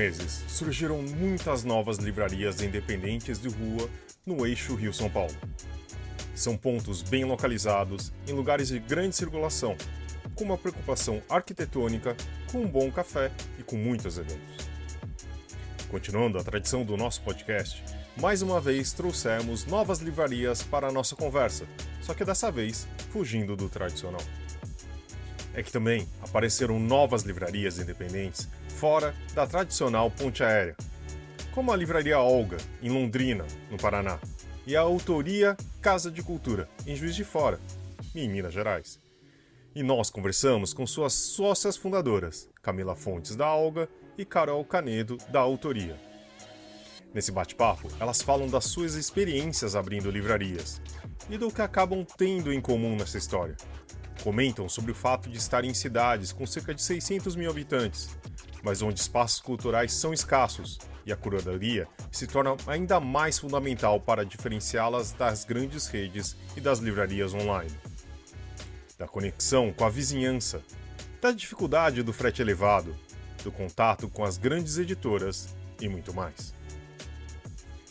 meses, surgiram muitas novas livrarias independentes de rua no eixo Rio-São Paulo. São pontos bem localizados, em lugares de grande circulação, com uma preocupação arquitetônica, com um bom café e com muitos eventos. Continuando a tradição do nosso podcast, mais uma vez trouxemos novas livrarias para a nossa conversa, só que dessa vez fugindo do tradicional. É que também apareceram novas livrarias independentes fora da tradicional ponte aérea, como a Livraria Olga, em Londrina, no Paraná, e a Autoria Casa de Cultura, em Juiz de Fora, em Minas Gerais. E nós conversamos com suas sócias fundadoras, Camila Fontes da Olga e Carol Canedo da Autoria. Nesse bate-papo, elas falam das suas experiências abrindo livrarias e do que acabam tendo em comum nessa história. Comentam sobre o fato de estarem em cidades com cerca de 600 mil habitantes, mas onde espaços culturais são escassos e a curadoria se torna ainda mais fundamental para diferenciá-las das grandes redes e das livrarias online. Da conexão com a vizinhança, da dificuldade do frete elevado, do contato com as grandes editoras e muito mais.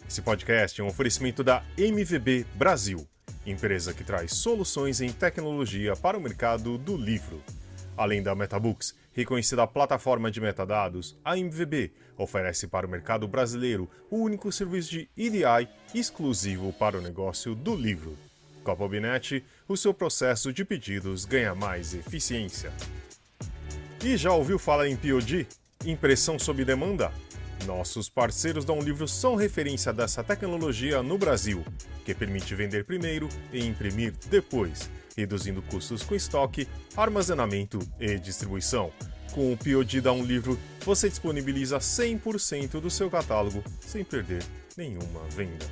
Esse podcast é um oferecimento da MVB Brasil, empresa que traz soluções em tecnologia para o mercado do livro. Além da Metabooks, reconhecida plataforma de metadados, a MVB oferece para o mercado brasileiro o único serviço de EDI exclusivo para o negócio do livro. Com a Pobinet, o seu processo de pedidos ganha mais eficiência. E já ouviu falar em POD? Impressão sob demanda? Nossos parceiros da Um Livro são referência dessa tecnologia no Brasil, que permite vender primeiro e imprimir depois, reduzindo custos com estoque, armazenamento e distribuição. Com o POD da Um Livro, você disponibiliza 100% do seu catálogo sem perder nenhuma venda.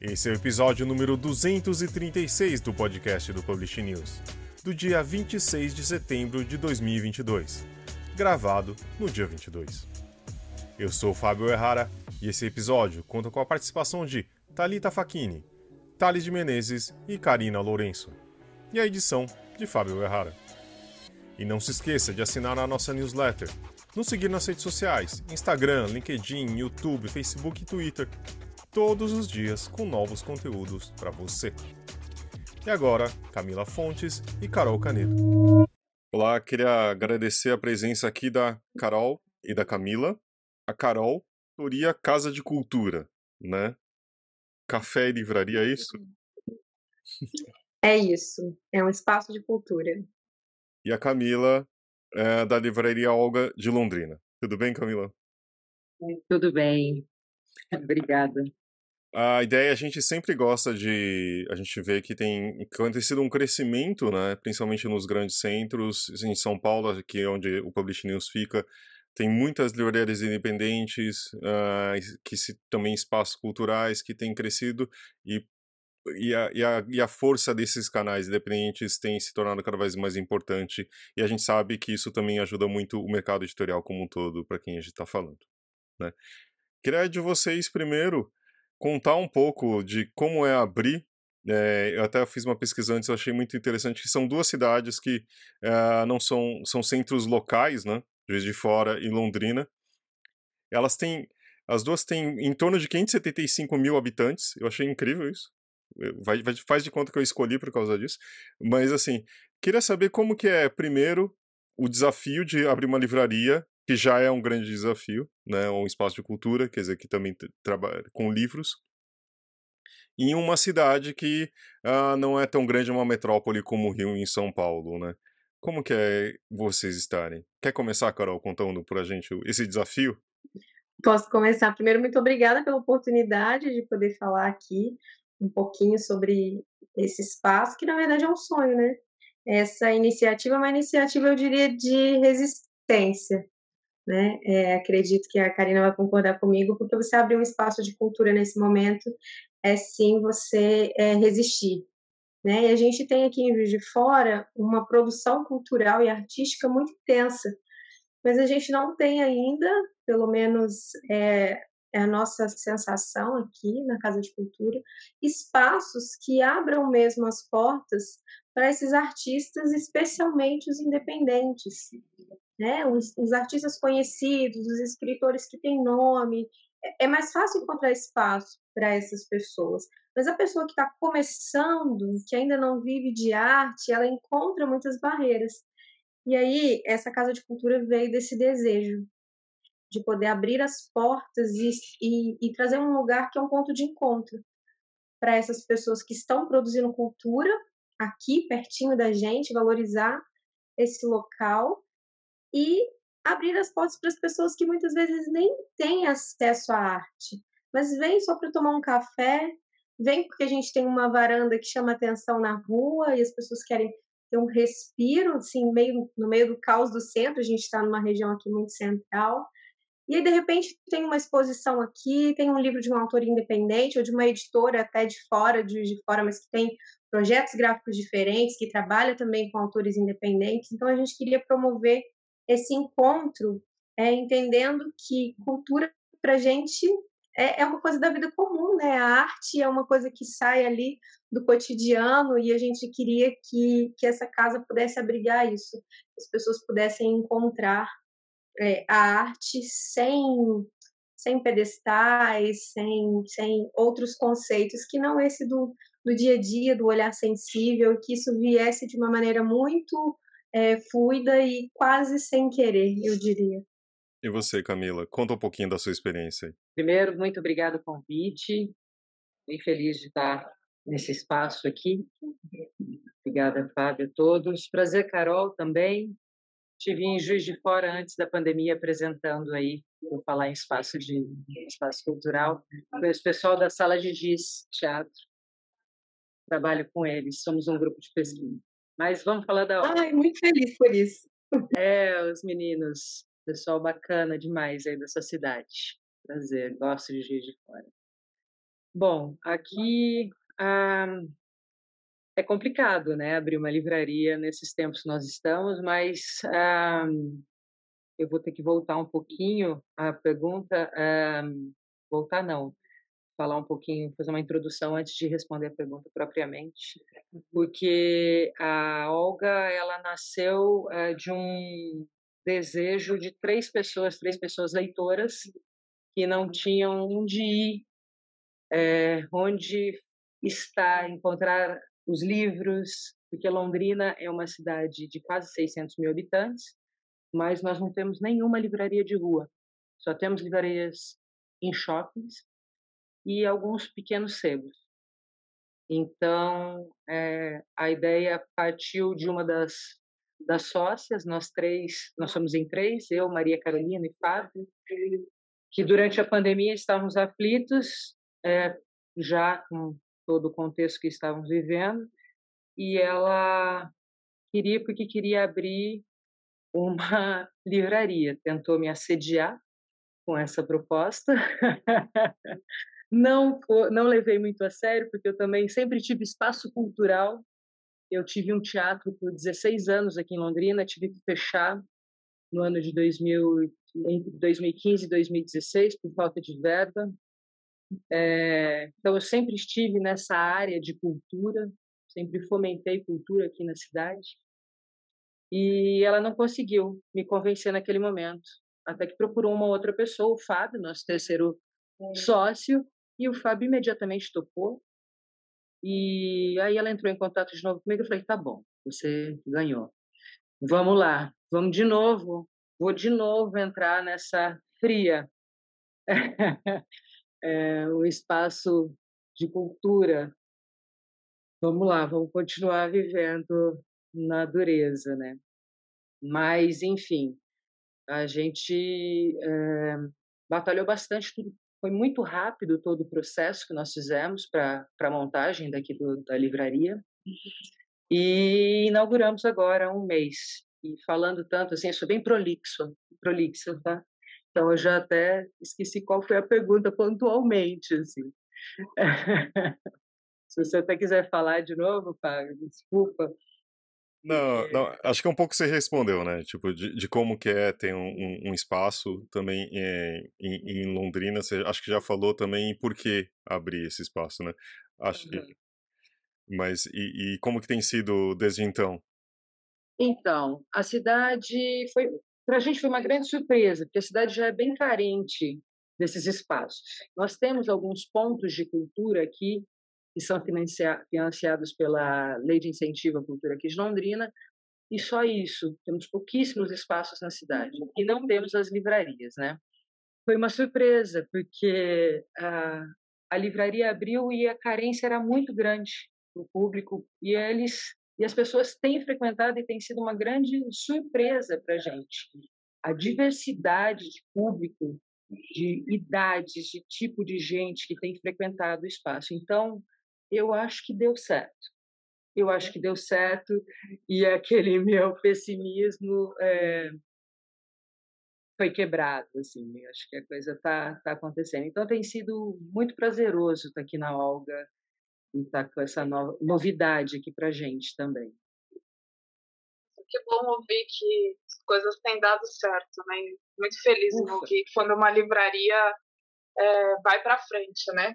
Esse é o episódio número 236 do podcast do Publish News do dia 26 de setembro de 2022, gravado no dia 22. Eu sou Fábio Errara e esse episódio conta com a participação de Talita Facchini, Thales de Menezes e Karina Lourenço, e a edição de Fábio Errara. E não se esqueça de assinar a nossa newsletter, nos seguir nas redes sociais, Instagram, LinkedIn, YouTube, Facebook e Twitter, todos os dias com novos conteúdos para você. E agora, Camila Fontes e Carol Canedo. Olá, queria agradecer a presença aqui da Carol e da Camila. A Carol, Toria Casa de Cultura, né? Café e livraria, é isso? É isso, é um espaço de cultura. E a Camila, é da Livraria Olga de Londrina. Tudo bem, Camila? Tudo bem, obrigada. A ideia a gente sempre gosta de. A gente vê que tem acontecido um crescimento, né? Principalmente nos grandes centros, em São Paulo, que é onde o Publish News fica, tem muitas livrarias independentes, uh, que se, também espaços culturais que têm crescido e, e, a, e, a, e a força desses canais independentes tem se tornado cada vez mais importante e a gente sabe que isso também ajuda muito o mercado editorial como um todo, para quem a gente está falando. Né? Queria de vocês primeiro contar um pouco de como é abrir. É, eu até fiz uma pesquisa antes, eu achei muito interessante que são duas cidades que é, não são, são centros locais, né? Juiz de Fora e Londrina. Elas têm, as duas têm em torno de 575 mil habitantes. Eu achei incrível isso. Vai, vai, faz de conta que eu escolhi por causa disso. Mas assim, queria saber como que é primeiro o desafio de abrir uma livraria que já é um grande desafio, né, um espaço de cultura, quer dizer, que também trabalha com livros, em uma cidade que uh, não é tão grande uma metrópole como o Rio em São Paulo, né? Como que é vocês estarem? Quer começar, Carol, contando para a gente esse desafio? Posso começar. Primeiro, muito obrigada pela oportunidade de poder falar aqui um pouquinho sobre esse espaço, que na verdade é um sonho, né? Essa iniciativa é uma iniciativa, eu diria, de resistência, né? É, acredito que a Karina vai concordar comigo, porque você abrir um espaço de cultura nesse momento é sim você é, resistir. Né? E a gente tem aqui em Juiz de Fora uma produção cultural e artística muito intensa, mas a gente não tem ainda, pelo menos é, é a nossa sensação aqui na Casa de Cultura, espaços que abram mesmo as portas para esses artistas, especialmente os independentes, né? Os, os artistas conhecidos, os escritores que têm nome. É, é mais fácil encontrar espaço para essas pessoas. Mas a pessoa que está começando, que ainda não vive de arte, ela encontra muitas barreiras. E aí, essa Casa de Cultura veio desse desejo de poder abrir as portas e, e, e trazer um lugar que é um ponto de encontro para essas pessoas que estão produzindo cultura aqui, pertinho da gente, valorizar esse local e abrir as portas para as pessoas que muitas vezes nem têm acesso à arte, mas vêm só para tomar um café, vem porque a gente tem uma varanda que chama atenção na rua e as pessoas querem ter um respiro, assim, meio, no meio do caos do centro, a gente está numa região aqui muito central, e aí, de repente, tem uma exposição aqui, tem um livro de um autor independente, ou de uma editora até de fora, de, de fora, mas que tem projetos gráficos diferentes, que trabalha também com autores independentes. Então, a gente queria promover esse encontro, é, entendendo que cultura, para gente, é, é uma coisa da vida comum, né? A arte é uma coisa que sai ali do cotidiano e a gente queria que, que essa casa pudesse abrigar isso, que as pessoas pudessem encontrar é, a arte sem sem pedestais, sem, sem outros conceitos que não esse do, do dia a dia, do olhar sensível, que isso viesse de uma maneira muito é, fluida e quase sem querer, eu diria. E você, Camila, conta um pouquinho da sua experiência. Primeiro, muito obrigado pelo convite. Bem feliz de estar nesse espaço aqui. Obrigada, Fábio, a todos. Prazer, Carol, também. Estive em Juiz de Fora antes da pandemia apresentando aí, vou falar em espaço de espaço cultural, o pessoal da Sala de Giz Teatro. Trabalho com eles, somos um grupo de pesquisa. Mas vamos falar da obra. Ai, muito feliz por isso. É, os meninos, pessoal bacana demais aí dessa cidade. Prazer, gosto de Juiz de Fora. Bom, aqui ah, é complicado, né, abrir uma livraria nesses tempos que nós estamos, mas ah, eu vou ter que voltar um pouquinho à pergunta, ah, voltar não, falar um pouquinho, fazer uma introdução antes de responder a pergunta propriamente, porque a Olga ela nasceu ah, de um desejo de três pessoas, três pessoas leitoras que não tinham onde ir, é, onde estar, encontrar os livros, porque Londrina é uma cidade de quase 600 mil habitantes, mas nós não temos nenhuma livraria de rua. Só temos livrarias em shoppings e alguns pequenos sebos. Então, é, a ideia partiu de uma das, das sócias, nós três, nós somos em três, eu, Maria Carolina e Fábio, que durante a pandemia estávamos aflitos, é, já com todo o contexto que estávamos vivendo, e ela queria, porque queria abrir uma livraria. Tentou me assediar com essa proposta. não, não levei muito a sério, porque eu também sempre tive espaço cultural. Eu tive um teatro por 16 anos aqui em Londrina, tive que fechar no ano de 2000, entre 2015 e 2016 por falta de verba. É, então, eu sempre estive nessa área de cultura, sempre fomentei cultura aqui na cidade. E ela não conseguiu me convencer naquele momento, até que procurou uma outra pessoa, o Fábio, nosso terceiro sócio, e o Fábio imediatamente topou. E aí ela entrou em contato de novo comigo e falei: tá bom, você ganhou. Vamos lá, vamos de novo, vou de novo entrar nessa fria. é, um espaço de cultura. Vamos lá, vamos continuar vivendo na dureza, né? Mas, enfim, a gente é, batalhou bastante, tudo foi muito rápido todo o processo que nós fizemos para a montagem daqui do, da livraria. E inauguramos agora um mês. E falando tanto assim, eu sou bem prolixo, prolixo, tá? Então eu já até esqueci qual foi a pergunta pontualmente, assim. Se você até quiser falar de novo, Fábio, desculpa. Não, não, acho que é um pouco você respondeu, né? Tipo, de, de como que é ter um, um, espaço também é, em, em, Londrina. Você acho que já falou também por que abrir esse espaço, né? Acho uhum. que, mas e, e, como que tem sido desde então? Então, a cidade foi para a gente foi uma grande surpresa, porque a cidade já é bem carente desses espaços. Nós temos alguns pontos de cultura aqui que são financiados pela Lei de Incentivo à Cultura aqui de Londrina, e só isso. Temos pouquíssimos espaços na cidade e não temos as livrarias, né? Foi uma surpresa, porque a, a livraria abriu e a carência era muito grande para o público e eles e as pessoas têm frequentado e tem sido uma grande surpresa para a gente. A diversidade de público, de idades, de tipo de gente que tem frequentado o espaço. Então, eu acho que deu certo. Eu acho que deu certo e aquele meu pessimismo é, foi quebrado, assim. Acho que a coisa está tá acontecendo. Então, tem sido muito prazeroso estar aqui na Olga e estar tá com essa no, novidade aqui para gente também. Que bom ouvir que as coisas têm dado certo, né? Muito feliz em ouvir quando uma livraria é, vai para frente, né?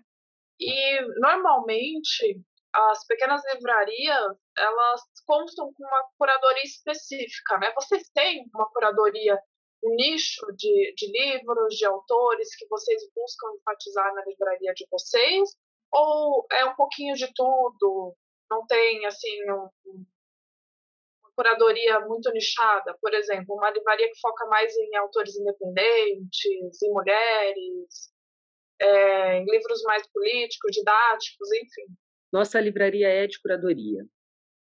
E normalmente as pequenas livrarias elas constam com uma curadoria específica, né? Vocês têm uma curadoria, um nicho de, de livros, de autores que vocês buscam enfatizar na livraria de vocês? Ou é um pouquinho de tudo? Não tem, assim, um, uma curadoria muito nichada? Por exemplo, uma livraria que foca mais em autores independentes, em mulheres, é, em livros mais políticos, didáticos, enfim. Nossa livraria é de curadoria.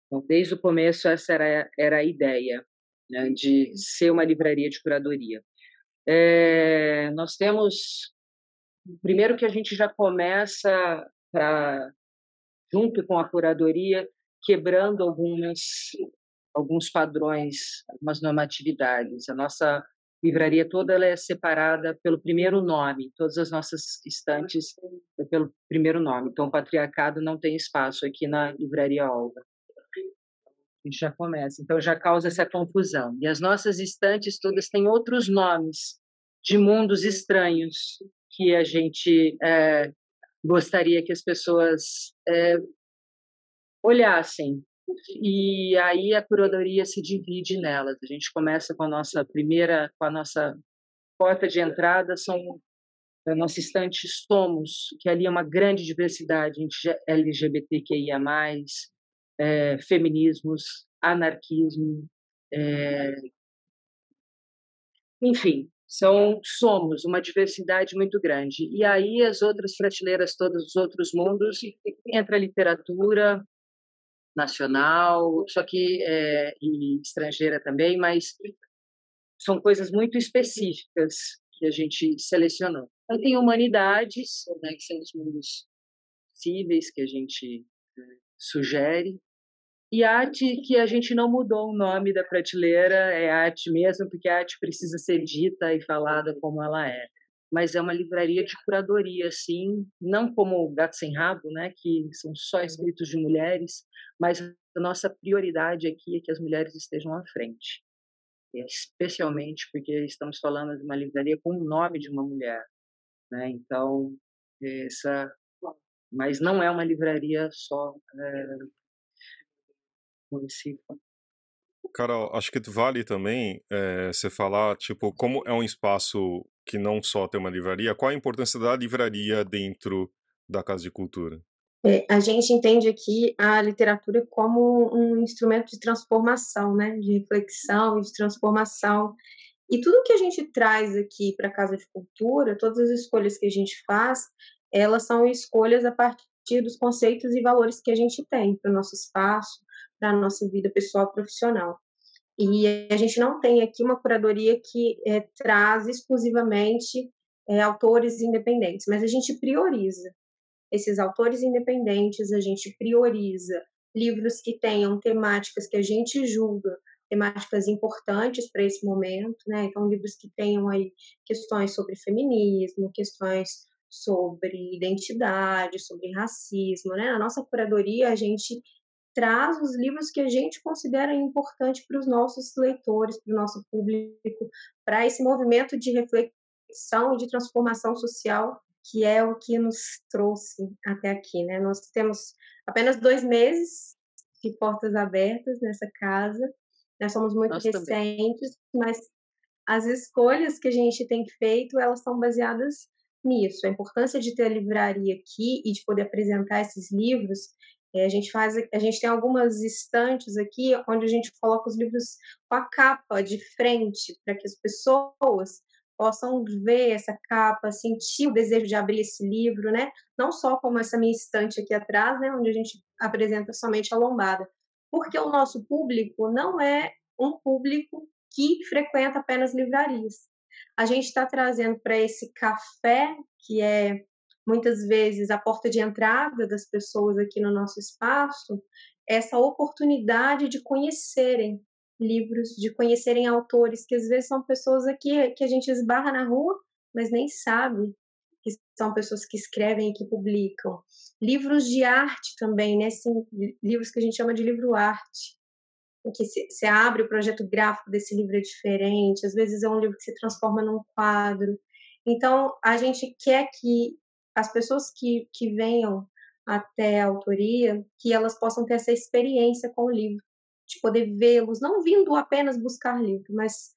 Então, desde o começo, essa era, era a ideia, né, de ser uma livraria de curadoria. É, nós temos primeiro que a gente já começa para junto com a curadoria quebrando algumas alguns padrões, algumas normatividades. A nossa livraria toda ela é separada pelo primeiro nome, todas as nossas estantes é pelo primeiro nome. Então, o patriarcado não tem espaço aqui na livraria Olga. A gente já começa, então já causa essa confusão. E as nossas estantes todas têm outros nomes de mundos estranhos, que a gente é, gostaria que as pessoas é, olhassem. E aí a curadoria se divide nelas. A gente começa com a nossa primeira, com a nossa porta de entrada, são a nossa estante Somos, que ali é uma grande diversidade LGBTQIA+, é, feminismos, anarquismo, é, enfim, são somos uma diversidade muito grande. E aí as outras prateleiras, todos os outros mundos, entra literatura nacional, só que é, e estrangeira também, mas são coisas muito específicas que a gente selecionou. Aí tem humanidades, né, que são os mundos possíveis que a gente é, sugere, e arte que a gente não mudou o nome da prateleira, é arte mesmo, porque a arte precisa ser dita e falada como ela é. Mas é uma livraria de curadoria, sim, não como Gato Sem Rabo, né, que são só escritos de mulheres, mas a nossa prioridade aqui é que as mulheres estejam à frente. Especialmente porque estamos falando de uma livraria com o nome de uma mulher. Né? Então, essa mas não é uma livraria só é, município. Carol, acho que vale também é, você falar, tipo, como é um espaço que não só tem uma livraria, qual a importância da livraria dentro da Casa de Cultura? É, a gente entende aqui a literatura como um instrumento de transformação, né, de reflexão, de transformação. E tudo que a gente traz aqui para a Casa de Cultura, todas as escolhas que a gente faz, elas são escolhas a partir dos conceitos e valores que a gente tem para o nosso espaço, para a nossa vida pessoal e profissional. E a gente não tem aqui uma curadoria que é, traz exclusivamente é, autores independentes, mas a gente prioriza esses autores independentes, a gente prioriza livros que tenham temáticas que a gente julga temáticas importantes para esse momento, né? Então livros que tenham aí questões sobre feminismo, questões sobre identidade, sobre racismo, né? Na nossa curadoria a gente traz os livros que a gente considera importante para os nossos leitores, para o nosso público, para esse movimento de reflexão e de transformação social que é o que nos trouxe até aqui, né? Nós temos apenas dois meses de portas abertas nessa casa. Nós somos muito Nós recentes, também. mas as escolhas que a gente tem feito, elas estão baseadas nisso. A importância de ter a livraria aqui e de poder apresentar esses livros, a gente faz, a gente tem algumas estantes aqui onde a gente coloca os livros com a capa de frente para que as pessoas possam ver essa capa, sentir o desejo de abrir esse livro, né? Não só como essa minha estante aqui atrás, né, onde a gente apresenta somente a lombada, porque o nosso público não é um público que frequenta apenas livrarias. A gente está trazendo para esse café, que é muitas vezes a porta de entrada das pessoas aqui no nosso espaço, essa oportunidade de conhecerem livros, de conhecerem autores, que às vezes são pessoas aqui que a gente esbarra na rua, mas nem sabe que são pessoas que escrevem e que publicam. Livros de arte também, né? Livros que a gente chama de livro arte. Que você abre o projeto gráfico desse livro é diferente, às vezes é um livro que se transforma num quadro. Então, a gente quer que as pessoas que, que venham até a autoria, que elas possam ter essa experiência com o livro de poder vê-los, não vindo apenas buscar livro, mas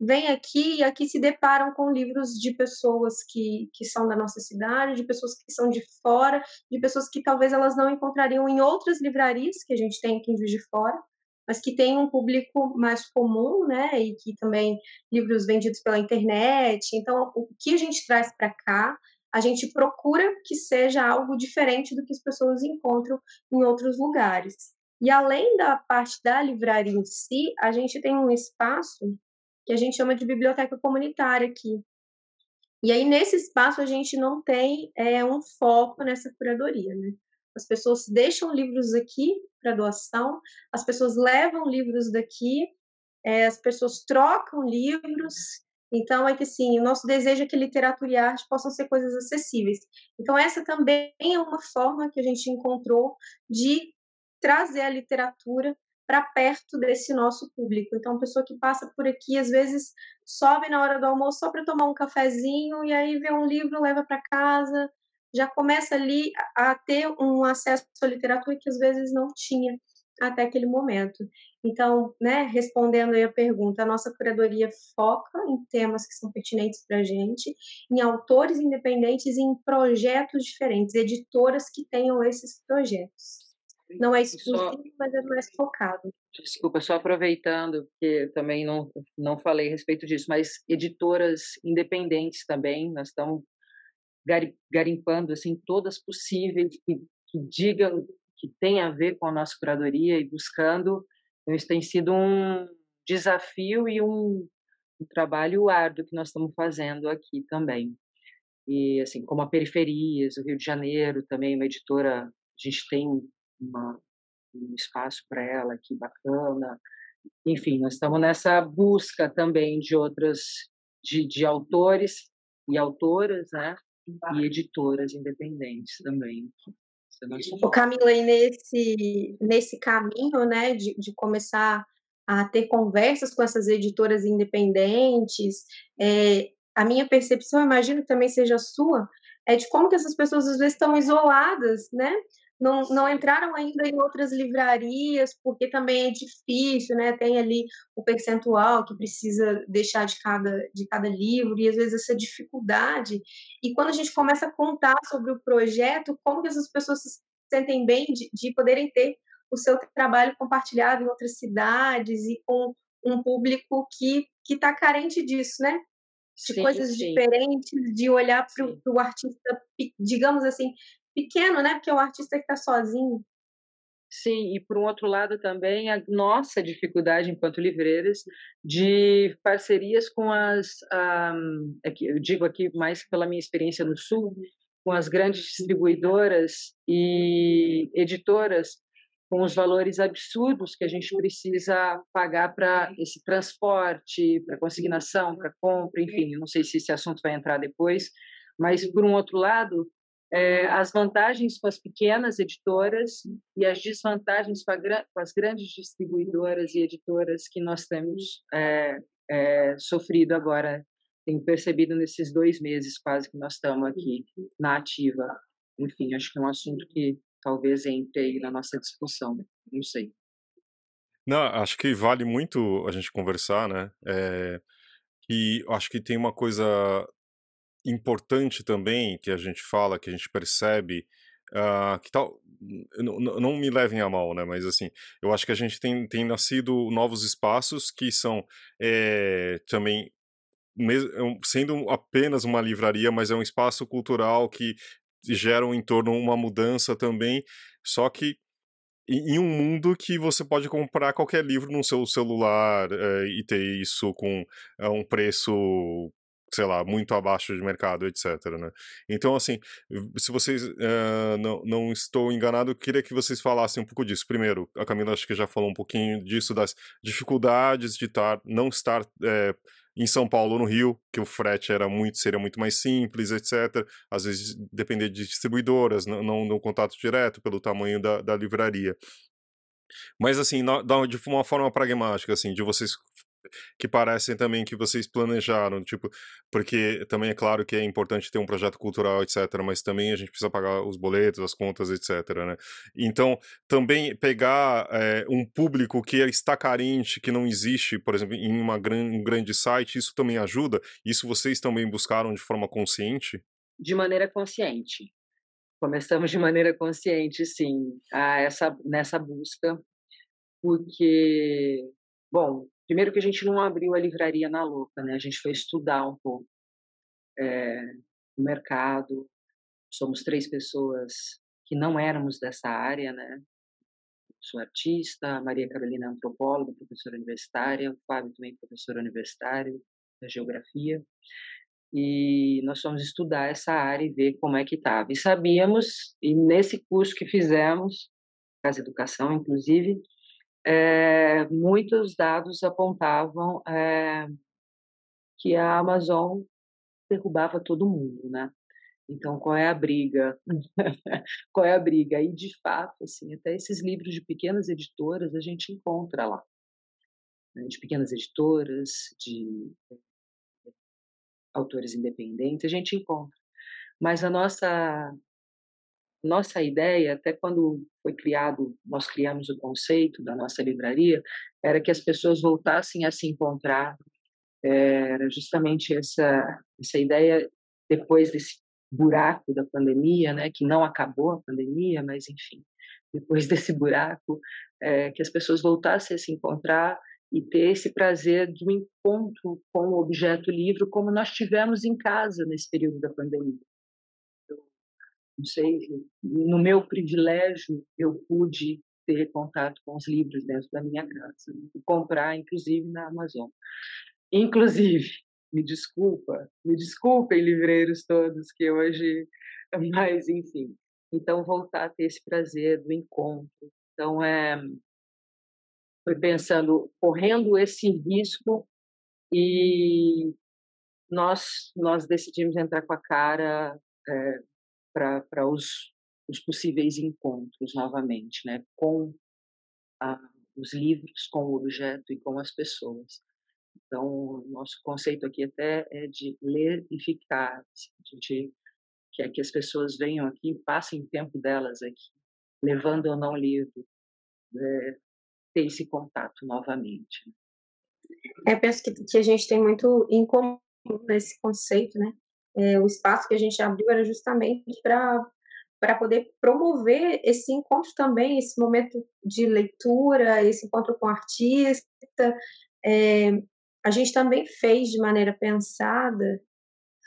vêm aqui e aqui se deparam com livros de pessoas que, que são da nossa cidade, de pessoas que são de fora, de pessoas que talvez elas não encontrariam em outras livrarias que a gente tem aqui em Juiz de Fora, mas que tem um público mais comum, né, e que também livros vendidos pela internet. Então, o que a gente traz para cá, a gente procura que seja algo diferente do que as pessoas encontram em outros lugares. E além da parte da livraria em si, a gente tem um espaço que a gente chama de biblioteca comunitária aqui. E aí, nesse espaço, a gente não tem é, um foco nessa curadoria, né? As pessoas deixam livros aqui para doação, as pessoas levam livros daqui, é, as pessoas trocam livros. Então, é que sim, o nosso desejo é que literatura e arte possam ser coisas acessíveis. Então, essa também é uma forma que a gente encontrou de trazer a literatura para perto desse nosso público. Então, a pessoa que passa por aqui, às vezes, sobe na hora do almoço só para tomar um cafezinho e aí vê um livro, leva para casa, já começa ali a ter um acesso à literatura que às vezes não tinha até aquele momento. Então, né, respondendo aí a pergunta, a nossa curadoria foca em temas que são pertinentes para a gente, em autores independentes e em projetos diferentes, editoras que tenham esses projetos. Não é exclusivo, só, mas é mais focado. Desculpa, só aproveitando, porque também não, não falei a respeito disso, mas editoras independentes também, nós estamos garimpando assim, todas possíveis que, que digam que tem a ver com a nossa curadoria e buscando. Então, isso tem sido um desafio e um, um trabalho árduo que nós estamos fazendo aqui também. E assim, como a Periferias, o Rio de Janeiro, também uma editora, a gente tem uma, um espaço para ela aqui bacana. Enfim, nós estamos nessa busca também de outras, de, de autores e autoras, né? E editoras independentes também. O Camila, aí nesse, nesse caminho, né, de, de começar a ter conversas com essas editoras independentes, é, a minha percepção, imagino que também seja a sua, é de como que essas pessoas às vezes estão isoladas, né? Não, não entraram ainda em outras livrarias, porque também é difícil, né? Tem ali o percentual que precisa deixar de cada, de cada livro, e às vezes essa dificuldade. E quando a gente começa a contar sobre o projeto, como que essas pessoas se sentem bem de, de poderem ter o seu trabalho compartilhado em outras cidades e com um público que está carente disso, né? De sim, coisas sim. diferentes, de olhar para o artista, digamos assim, pequeno, né? Porque é o artista que está sozinho. Sim, e por um outro lado também a nossa dificuldade enquanto livreiras de parcerias com as, um, eu digo aqui mais pela minha experiência no Sul, com as grandes distribuidoras e editoras com os valores absurdos que a gente precisa pagar para esse transporte, para consignação, para compra, enfim, não sei se esse assunto vai entrar depois, mas por um outro lado, é, as vantagens com as pequenas editoras e as desvantagens com, a, com as grandes distribuidoras e editoras que nós temos é, é, sofrido agora, tenho percebido nesses dois meses quase que nós estamos aqui na ativa. Enfim, acho que é um assunto que talvez entre aí na nossa discussão, não sei. Não, acho que vale muito a gente conversar, né? É, eu acho que tem uma coisa importante também que a gente fala, que a gente percebe, uh, que tal. Não, não me levem a mal, né? Mas assim, eu acho que a gente tem, tem nascido novos espaços que são é, também sendo apenas uma livraria, mas é um espaço cultural que gera um entorno uma mudança também, só que em um mundo que você pode comprar qualquer livro no seu celular é, e ter isso com é, um preço sei lá, muito abaixo de mercado, etc. Né? Então, assim, se vocês uh, não, não estou enganado, eu queria que vocês falassem um pouco disso. Primeiro, a Camila acho que já falou um pouquinho disso, das dificuldades de estar, não estar é, em São Paulo no Rio, que o frete era muito, seria muito mais simples, etc. Às vezes depender de distribuidoras, não, não contato direto pelo tamanho da, da livraria. Mas assim, de uma forma pragmática, assim, de vocês que parecem também que vocês planejaram, tipo, porque também é claro que é importante ter um projeto cultural, etc, mas também a gente precisa pagar os boletos, as contas, etc, né? Então, também pegar é, um público que está carente, que não existe, por exemplo, em uma gran, um grande site, isso também ajuda? Isso vocês também buscaram de forma consciente? De maneira consciente. Começamos de maneira consciente, sim, a essa, nessa busca, porque, bom, Primeiro que a gente não abriu a livraria na louca, né? A gente foi estudar um pouco é, o mercado. Somos três pessoas que não éramos dessa área, né? Sou artista, Maria Carolina é antropóloga, professora universitária, o Fábio também professor universitário da geografia. E nós fomos estudar essa área e ver como é que estava. E sabíamos, e nesse curso que fizemos, Casa Educação, inclusive, é, muitos dados apontavam é, que a Amazon derrubava todo mundo, né? Então, qual é a briga? qual é a briga? E, de fato, assim, até esses livros de pequenas editoras a gente encontra lá. Né? De pequenas editoras, de autores independentes, a gente encontra. Mas a nossa nossa ideia, até quando foi criado, nós criamos o conceito da nossa livraria, era que as pessoas voltassem a se encontrar. Era justamente essa, essa ideia, depois desse buraco da pandemia, né, que não acabou a pandemia, mas enfim, depois desse buraco, é, que as pessoas voltassem a se encontrar e ter esse prazer do encontro com o objeto livro, como nós tivemos em casa nesse período da pandemia não sei, no meu privilégio, eu pude ter contato com os livros dentro da minha casa e comprar, inclusive, na Amazon. Inclusive, me desculpa, me desculpem, livreiros todos, que hoje, mas enfim. Então, voltar a ter esse prazer do encontro. Então, é, foi pensando, correndo esse risco e nós nós decidimos entrar com a cara é, para os, os possíveis encontros novamente, né, com a, os livros, com o objeto e com as pessoas. Então, nosso conceito aqui até é de ler e ficar, assim, a gente quer que as pessoas venham aqui passem tempo delas aqui, levando ou não livro, é, ter esse contato novamente. É, penso que, que a gente tem muito em comum nesse conceito, né? É, o espaço que a gente abriu era justamente para para poder promover esse encontro também, esse momento de leitura, esse encontro com o artista. É, a gente também fez de maneira pensada,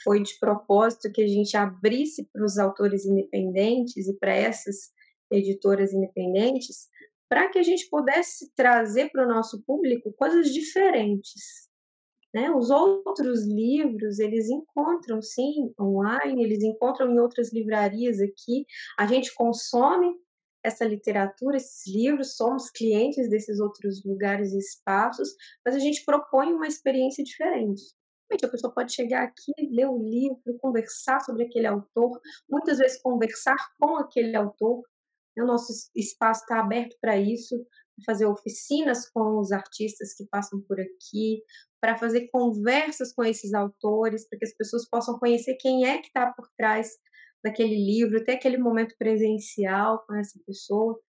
foi de propósito que a gente abrisse para os autores independentes e para essas editoras independentes, para que a gente pudesse trazer para o nosso público coisas diferentes, né? Os outros livros, eles encontram, sim, online, eles encontram em outras livrarias aqui. A gente consome essa literatura, esses livros, somos clientes desses outros lugares e espaços, mas a gente propõe uma experiência diferente. A pessoa pode chegar aqui, ler o livro, conversar sobre aquele autor, muitas vezes conversar com aquele autor. O nosso espaço está aberto para isso, fazer oficinas com os artistas que passam por aqui, para fazer conversas com esses autores, para que as pessoas possam conhecer quem é que está por trás daquele livro, ter aquele momento presencial com essa pessoa.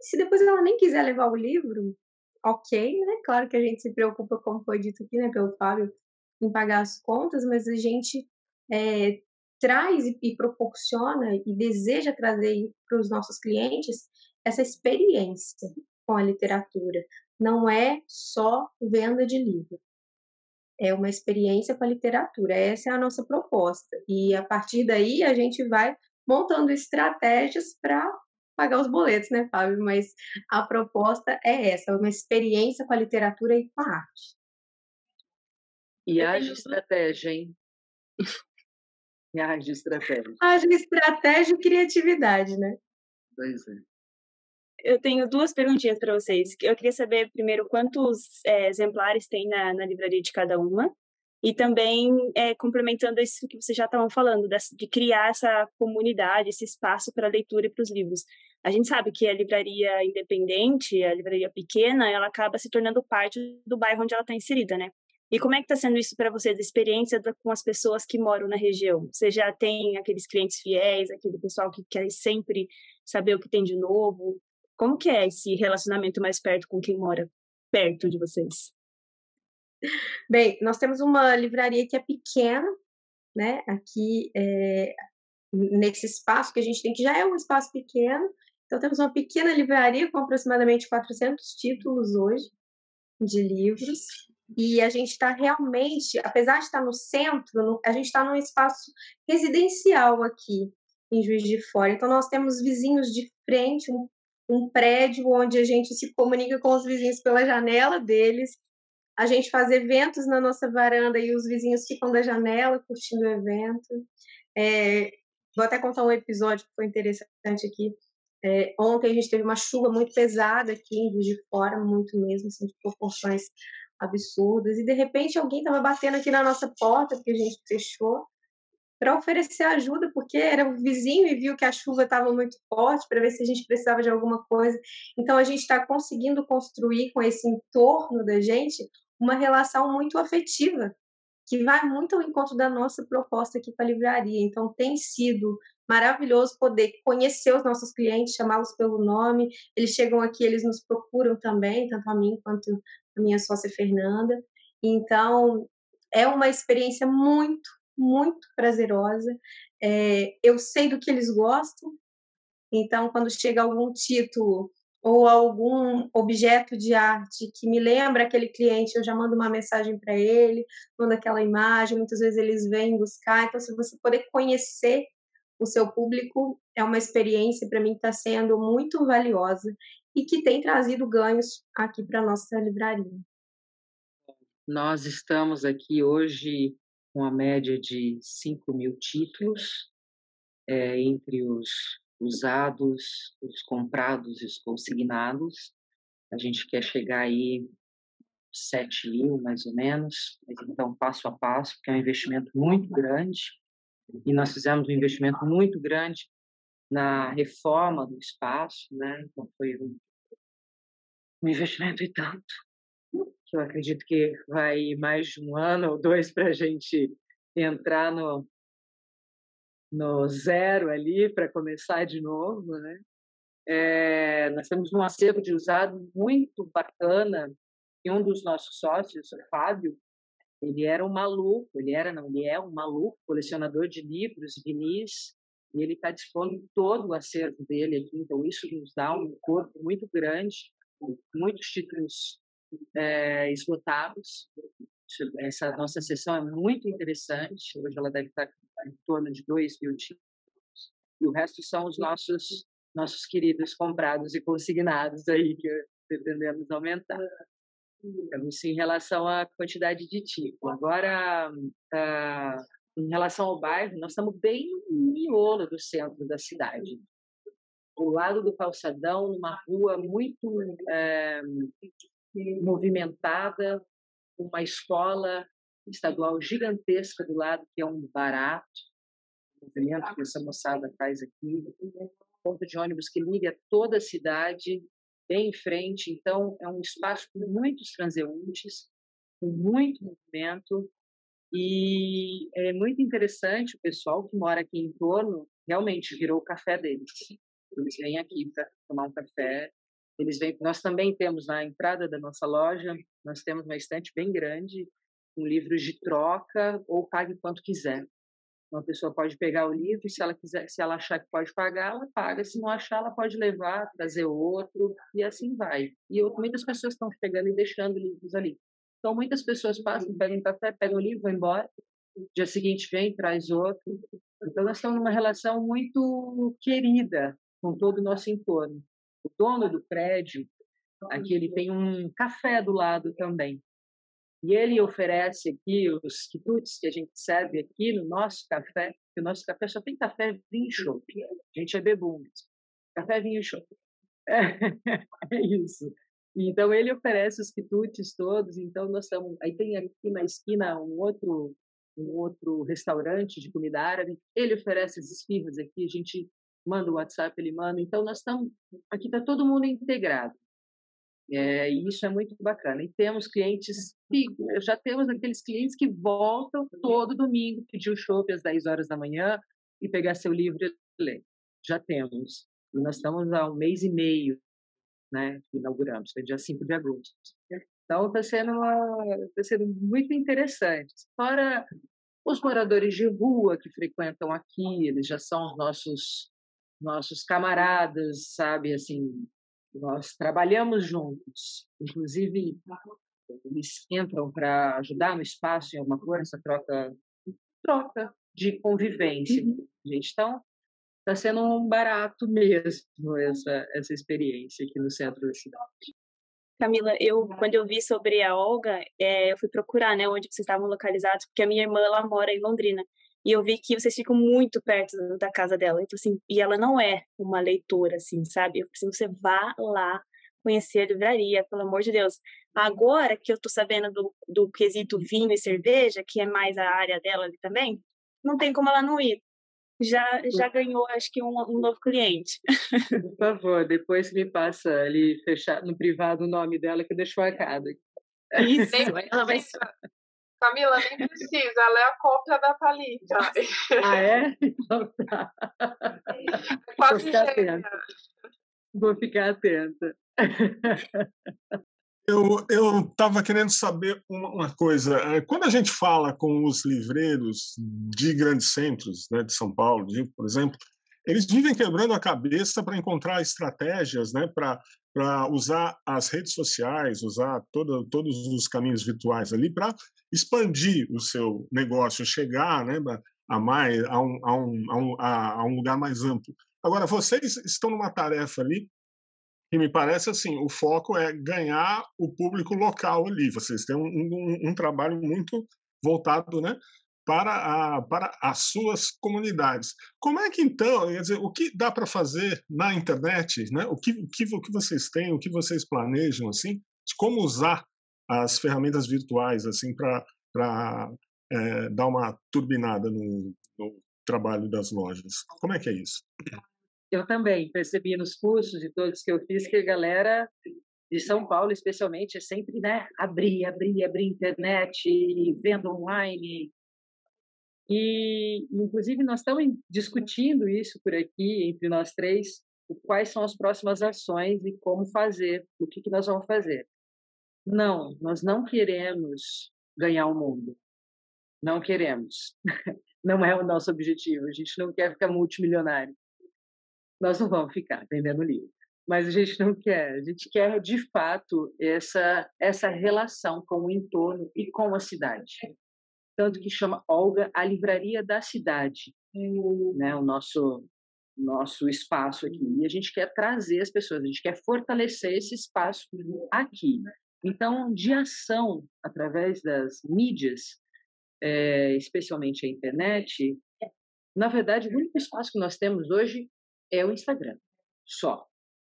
Se depois ela nem quiser levar o livro, ok, né? Claro que a gente se preocupa, como foi dito aqui, né, pelo Fábio, em pagar as contas, mas a gente é, traz e proporciona e deseja trazer para os nossos clientes essa experiência com a literatura. Não é só venda de livro. É uma experiência com a literatura. Essa é a nossa proposta. E a partir daí a gente vai montando estratégias para pagar os boletos, né, Fábio? Mas a proposta é essa, uma experiência com a literatura e com a arte. E haja estratégia, hein? e haja estratégia. Haja estratégia e criatividade, né? Pois é. Eu tenho duas perguntinhas para vocês. Eu queria saber, primeiro, quantos é, exemplares tem na, na livraria de cada uma. E também, é, complementando isso que vocês já estavam falando, de, de criar essa comunidade, esse espaço para leitura e para os livros. A gente sabe que a livraria independente, a livraria pequena, ela acaba se tornando parte do bairro onde ela está inserida, né? E como é que está sendo isso para vocês, a experiência com as pessoas que moram na região? Você já tem aqueles clientes fiéis, aquele pessoal que quer sempre saber o que tem de novo? Como que é esse relacionamento mais perto com quem mora perto de vocês? Bem, nós temos uma livraria que é pequena, né? Aqui é, nesse espaço que a gente tem, que já é um espaço pequeno. Então temos uma pequena livraria com aproximadamente 400 títulos hoje de livros. E a gente está realmente, apesar de estar no centro, a gente está num espaço residencial aqui em Juiz de Fora. Então nós temos vizinhos de frente, um, um prédio onde a gente se comunica com os vizinhos pela janela deles a gente faz eventos na nossa varanda e os vizinhos ficam da janela curtindo o evento. É, vou até contar um episódio que foi interessante aqui. É, ontem a gente teve uma chuva muito pesada aqui em de Fora, muito mesmo, assim, de proporções absurdas. E de repente alguém estava batendo aqui na nossa porta, porque a gente fechou, para oferecer ajuda, porque era o vizinho e viu que a chuva estava muito forte, para ver se a gente precisava de alguma coisa. Então a gente está conseguindo construir com esse entorno da gente uma relação muito afetiva, que vai muito ao encontro da nossa proposta aqui para a livraria. Então, tem sido maravilhoso poder conhecer os nossos clientes, chamá-los pelo nome. Eles chegam aqui, eles nos procuram também, tanto a mim quanto a minha sócia Fernanda. Então, é uma experiência muito, muito prazerosa. É, eu sei do que eles gostam, então, quando chega algum título ou algum objeto de arte que me lembra aquele cliente, eu já mando uma mensagem para ele, mando aquela imagem, muitas vezes eles vêm buscar. Então, se você poder conhecer o seu público, é uma experiência para mim que está sendo muito valiosa e que tem trazido ganhos aqui para nossa livraria. Nós estamos aqui hoje com a média de 5 mil títulos, é, entre os usados, os comprados e os consignados. A gente quer chegar aí 7 mil, mais ou menos, então passo a passo, porque é um investimento muito grande, e nós fizemos um investimento muito grande na reforma do espaço, né? Então foi um, um investimento e tanto, que eu acredito que vai mais de um ano ou dois para a gente entrar no, no zero ali para começar de novo, né? É, nós temos um acervo de usado muito bacana e um dos nossos sócios, o Fábio, ele era um maluco, ele era não, ele é um maluco, colecionador de livros, vinis, e ele está dispondo todo o acervo dele aqui, então isso nos dá um corpo muito grande, muitos títulos é, esgotados. Essa nossa sessão é muito interessante, hoje ela deve estar em torno de 2 mil títulos, e o resto são os nossos nossos queridos comprados e consignados aí que pretendemos aumentar. Então, isso em relação à quantidade de tipo. Agora, ah, em relação ao bairro, nós estamos bem no miolo do centro da cidade. Do lado do calçadão, numa rua muito é, movimentada, uma escola estadual gigantesca do lado, que é um barato, o movimento que essa moçada faz aqui, ponto de ônibus que liga toda a cidade, bem em frente, então é um espaço com muitos transeuntes, com muito movimento, e é muito interessante o pessoal que mora aqui em torno, realmente virou o café deles. Eles vêm aqui para tomar um café, eles vêm, nós também temos na entrada da nossa loja, nós temos uma estante bem grande com livros de troca ou pague quanto quiser. Uma pessoa pode pegar o livro e se ela quiser, se ela achar que pode pagar, ela paga. Se não achar, ela pode levar, trazer outro e assim vai. E eu, muitas pessoas estão chegando e deixando livros ali. Então muitas pessoas passam, pegam café, pegam o livro, vão embora. Dia seguinte vem, traz outro. Então nós estamos numa relação muito querida com todo o nosso entorno. O dono do prédio, aqui ele tem um café do lado também. E ele oferece aqui os quitutes que a gente serve aqui no nosso café, que o nosso café só tem café, vinho e chopp. A gente é bebum. Café, vinho e chopp. É, é isso. Então ele oferece os quitutes todos, então nós estamos, aí tem aqui na esquina um outro um outro restaurante de comida árabe, ele oferece as esfirras aqui, a gente manda o WhatsApp, ele manda, então nós estamos, aqui está todo mundo integrado. É, e isso é muito bacana. E temos clientes, já temos aqueles clientes que voltam todo domingo, pedir o shopping às 10 horas da manhã e pegar seu livro e ler. Já temos. E nós estamos há um mês e meio, né, inauguramos, foi dia 5 de agosto. Então está sendo, tá sendo muito interessante. Fora os moradores de rua que frequentam aqui, eles já são os nossos nossos camaradas, sabe, assim, nós trabalhamos juntos, inclusive eles entram para ajudar no espaço em alguma coisa, essa troca, troca de convivência. Uhum. Gente, então está sendo um barato mesmo essa essa experiência aqui no centro da cidade. Camila, eu quando eu vi sobre a Olga, é, eu fui procurar, né, onde vocês estavam localizados, porque a minha irmã ela mora em Londrina. E eu vi que vocês ficam muito perto da casa dela. Então, assim, e ela não é uma leitora, assim, sabe? Eu preciso que você vá lá conhecer a livraria, pelo amor de Deus. Agora que eu tô sabendo do, do quesito vinho e cerveja, que é mais a área dela ali também, não tem como ela não ir. Já, já ganhou, acho que, um, um novo cliente. Por favor, depois me passa ali, fechar no privado o nome dela, que eu deixo marcado. Isso, ela vai... Camila, nem precisa, ela é a cópia da Thalita. Ah, é? Então tá. Quase Vou ficar atenta. Vou ficar atenta. Eu estava querendo saber uma, uma, coisa. É, quando a gente fala com os livreiros de grandes centros, né, de São Paulo, de, por exemplo, eles vivem quebrando a cabeça para encontrar estratégias né, para usar as redes sociais, usar todo, todos os caminhos virtuais ali para expandir o seu negócio, chegar né, a, mais, a, um, a, um, a, um, lugar mais amplo. Agora, vocês estão numa tarefa ali que me parece assim, o foco é ganhar o público local ali. Vocês têm um, um, um trabalho muito voltado né, para, a, para as suas comunidades. Como é que então, quer dizer, o que dá para fazer na internet, né? O que, o que, o que vocês têm, o que vocês planejam assim, como usar as ferramentas virtuais assim para é, dar uma turbinada no, no trabalho das lojas. Como é que é isso? Eu também percebi nos cursos e todos que eu fiz que a galera de São Paulo, especialmente, é sempre né, abrir, abrir, abrir internet, venda online. E, inclusive, nós estamos discutindo isso por aqui, entre nós três, quais são as próximas ações e como fazer, o que, que nós vamos fazer. Não, nós não queremos ganhar o mundo. Não queremos. Não é o nosso objetivo. A gente não quer ficar multimilionário. Nós não vamos ficar vendendo livro. Mas a gente não quer. A gente quer, de fato, essa, essa relação com o entorno e com a cidade. Tanto que chama Olga a livraria da cidade, né? o nosso, nosso espaço aqui. E a gente quer trazer as pessoas, a gente quer fortalecer esse espaço aqui. Então, de ação através das mídias, é, especialmente a internet, na verdade, o único espaço que nós temos hoje é o Instagram, só.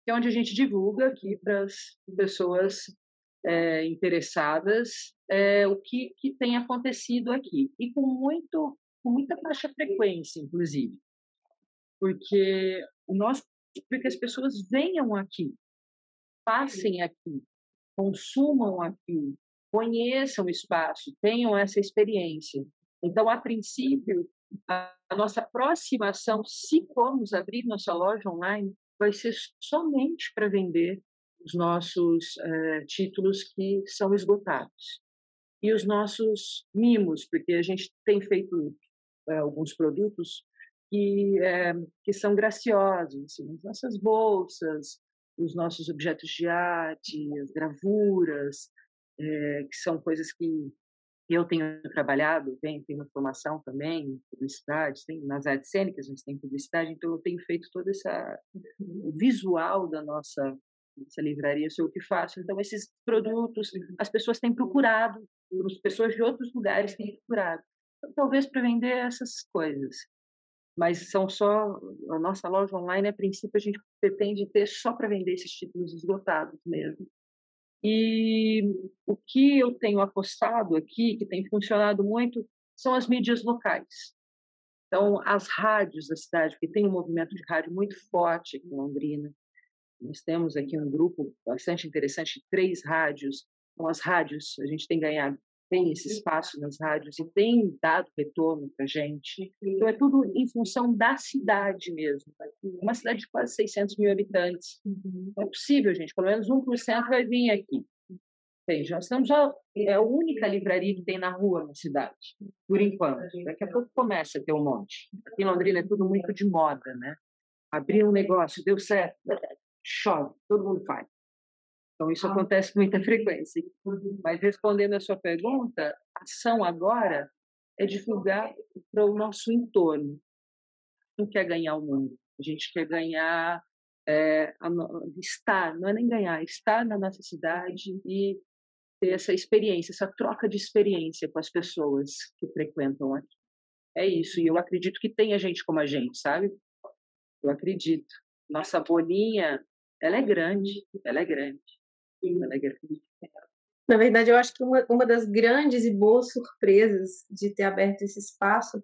Que é onde a gente divulga aqui para as pessoas é, interessadas é, o que, que tem acontecido aqui. E com, muito, com muita baixa frequência, inclusive. Porque nós que as pessoas venham aqui, passem aqui, consumam aqui, conheçam o espaço, tenham essa experiência. Então, a princípio, a nossa próxima ação, se formos abrir nossa loja online, vai ser somente para vender os nossos uh, títulos que são esgotados. e os nossos mimos, porque a gente tem feito é, alguns produtos que, é, que são graciosos, assim, as nossas bolsas, os nossos objetos de arte, as gravuras, que são coisas que eu tenho trabalhado, tenho, tenho uma formação também em publicidade, tem, nas artes cênicas a gente tem publicidade, então eu tenho feito todo esse visual da nossa, nossa livraria, sou o que faço. Então esses produtos, as pessoas têm procurado, as pessoas de outros lugares têm procurado. Então, talvez para vender essas coisas. Mas são só, a nossa loja online, a princípio, a gente pretende ter só para vender esses títulos esgotados mesmo. E o que eu tenho apostado aqui, que tem funcionado muito, são as mídias locais. Então, as rádios da cidade, que tem um movimento de rádio muito forte aqui em Londrina. Nós temos aqui um grupo bastante interessante, três rádios. Então, as rádios, a gente tem ganhado tem esse espaço nas rádios e tem dado retorno para a gente. Então, é tudo em função da cidade mesmo. Uma cidade de quase 600 mil habitantes. Não é possível, gente. Pelo menos 1% vai vir aqui. Veja, nós estamos já, é a única livraria que tem na rua na cidade, por enquanto. Daqui a pouco começa a ter um monte. Aqui em Londrina é tudo muito de moda, né? Abrir um negócio, deu certo, chove, todo mundo faz. Então, isso ah. acontece com muita frequência. Mas, respondendo a sua pergunta, a ação agora é divulgar para o nosso entorno. Não quer ganhar o mundo. A gente quer ganhar, é, a, estar, não é nem ganhar, estar na nossa cidade e ter essa experiência, essa troca de experiência com as pessoas que frequentam aqui. É isso. E eu acredito que tenha gente como a gente, sabe? Eu acredito. Nossa bolinha, ela é grande, ela é grande. Na verdade, eu acho que uma, uma das grandes e boas surpresas de ter aberto esse espaço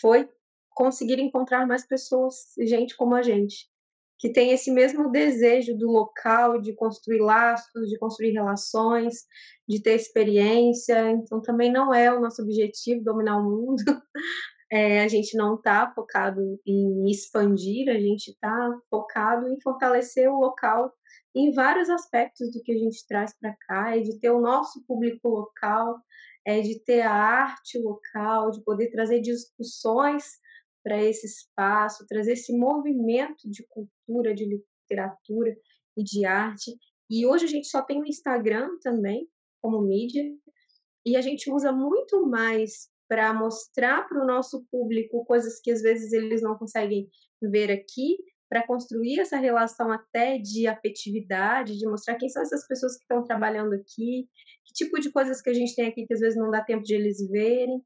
foi conseguir encontrar mais pessoas, gente como a gente, que tem esse mesmo desejo do local, de construir laços, de construir relações, de ter experiência. Então, também não é o nosso objetivo dominar o mundo. É, a gente não está focado em expandir, a gente está focado em fortalecer o local em vários aspectos do que a gente traz para cá, é de ter o nosso público local, é de ter a arte local, de poder trazer discussões para esse espaço, trazer esse movimento de cultura, de literatura e de arte. E hoje a gente só tem o Instagram também como mídia, e a gente usa muito mais para mostrar para o nosso público coisas que às vezes eles não conseguem ver aqui, para construir essa relação até de afetividade, de mostrar quem são essas pessoas que estão trabalhando aqui, que tipo de coisas que a gente tem aqui que às vezes não dá tempo de eles verem,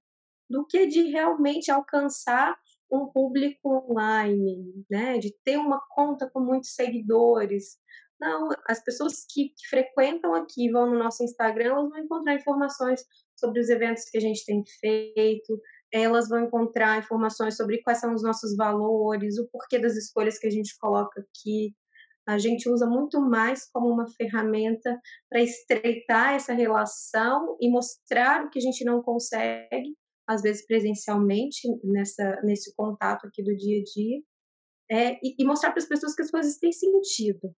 do que de realmente alcançar um público online, né? De ter uma conta com muitos seguidores. Não, as pessoas que, que frequentam aqui, vão no nosso Instagram, elas vão encontrar informações sobre os eventos que a gente tem feito, elas vão encontrar informações sobre quais são os nossos valores, o porquê das escolhas que a gente coloca aqui. A gente usa muito mais como uma ferramenta para estreitar essa relação e mostrar o que a gente não consegue, às vezes presencialmente, nessa, nesse contato aqui do dia a dia, é, e, e mostrar para as pessoas que as coisas têm sentido.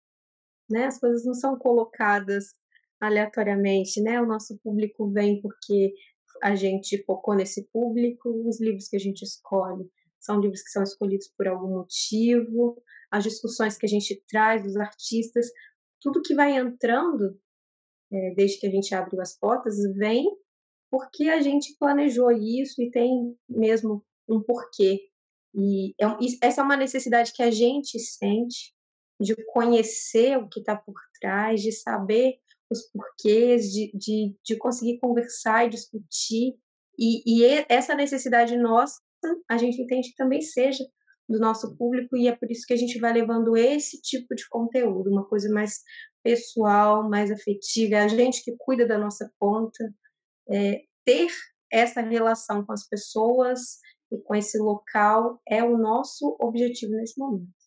Né? As coisas não são colocadas aleatoriamente, né? O nosso público vem porque a gente focou nesse público, os livros que a gente escolhe são livros que são escolhidos por algum motivo, as discussões que a gente traz dos artistas, tudo que vai entrando, é, desde que a gente abriu as portas, vem porque a gente planejou isso e tem mesmo um porquê. E é, essa é uma necessidade que a gente sente de conhecer o que está por trás, de saber os porquês, de, de, de conseguir conversar e discutir. E, e essa necessidade nossa, a gente entende que também seja do nosso público, e é por isso que a gente vai levando esse tipo de conteúdo, uma coisa mais pessoal, mais afetiva, a gente que cuida da nossa conta, é, ter essa relação com as pessoas e com esse local é o nosso objetivo nesse momento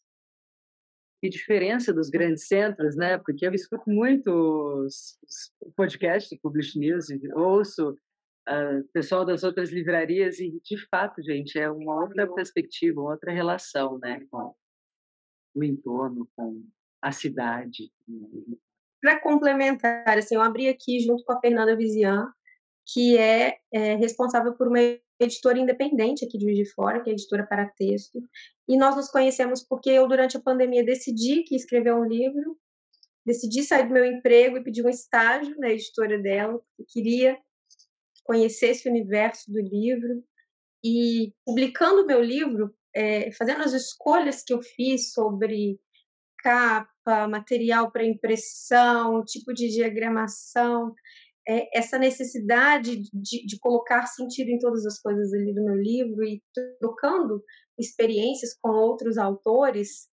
diferença dos grandes centros, né? Porque eu escuto muito os, podcasts do Publish News, ouço uh, pessoal das outras livrarias e, de fato, gente, é uma outra perspectiva, uma outra relação, né? Com o entorno, com a cidade. Para complementar, assim, eu abri aqui junto com a Fernanda Vizian, que é, é responsável por uma editora independente aqui de Juiz de Fora, que é editora para texto. E nós nos conhecemos porque eu, durante a pandemia, decidi que escrever um livro, decidi sair do meu emprego e pedir um estágio na editora dela, porque queria conhecer esse universo do livro. E publicando meu livro, é, fazendo as escolhas que eu fiz sobre capa, material para impressão, tipo de diagramação, é, essa necessidade de, de, colocar sentido em todas as coisas ali do meu livro e trocando experiências com outros autores,